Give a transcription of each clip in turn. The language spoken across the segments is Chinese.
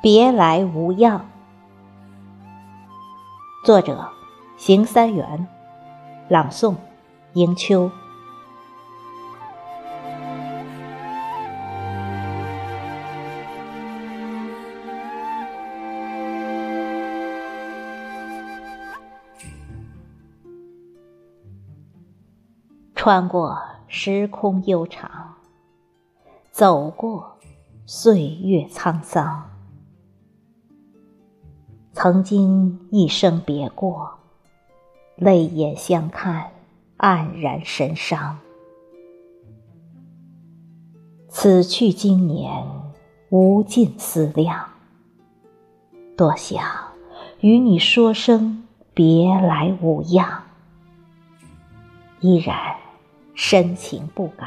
别来无恙。作者：邢三元，朗诵：迎秋。穿过时空悠长，走过岁月沧桑。曾经一生别过，泪眼相看，黯然神伤。此去经年，无尽思量。多想与你说声别来无恙，依然。深情不改，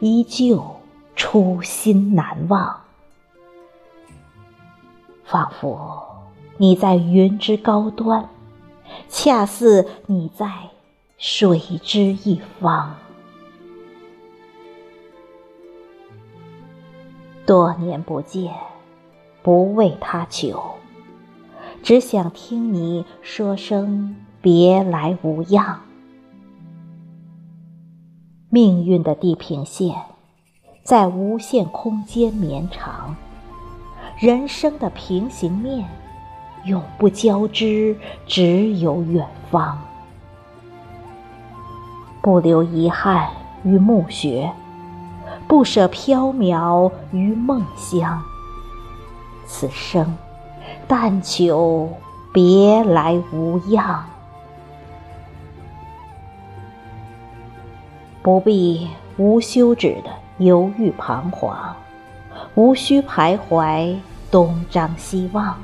依旧初心难忘。仿佛你在云之高端，恰似你在水之一方。多年不见，不为他求，只想听你说声别来无恙。命运的地平线，在无限空间绵长；人生的平行面，永不交织，只有远方。不留遗憾于墓穴，不舍缥缈于梦乡。此生，但求别来无恙。不必无休止的犹豫彷徨，无需徘徊东张西望。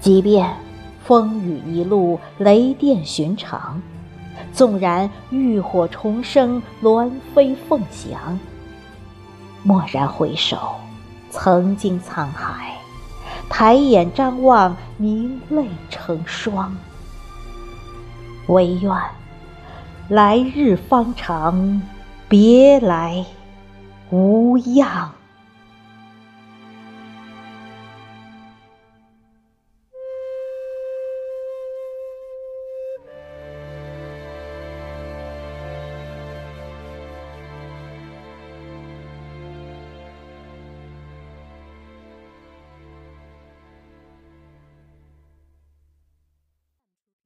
即便风雨一路雷电寻常，纵然浴火重生鸾飞凤翔，蓦然回首，曾经沧海；抬眼张望，凝泪成霜。唯愿。来日方长，别来无恙。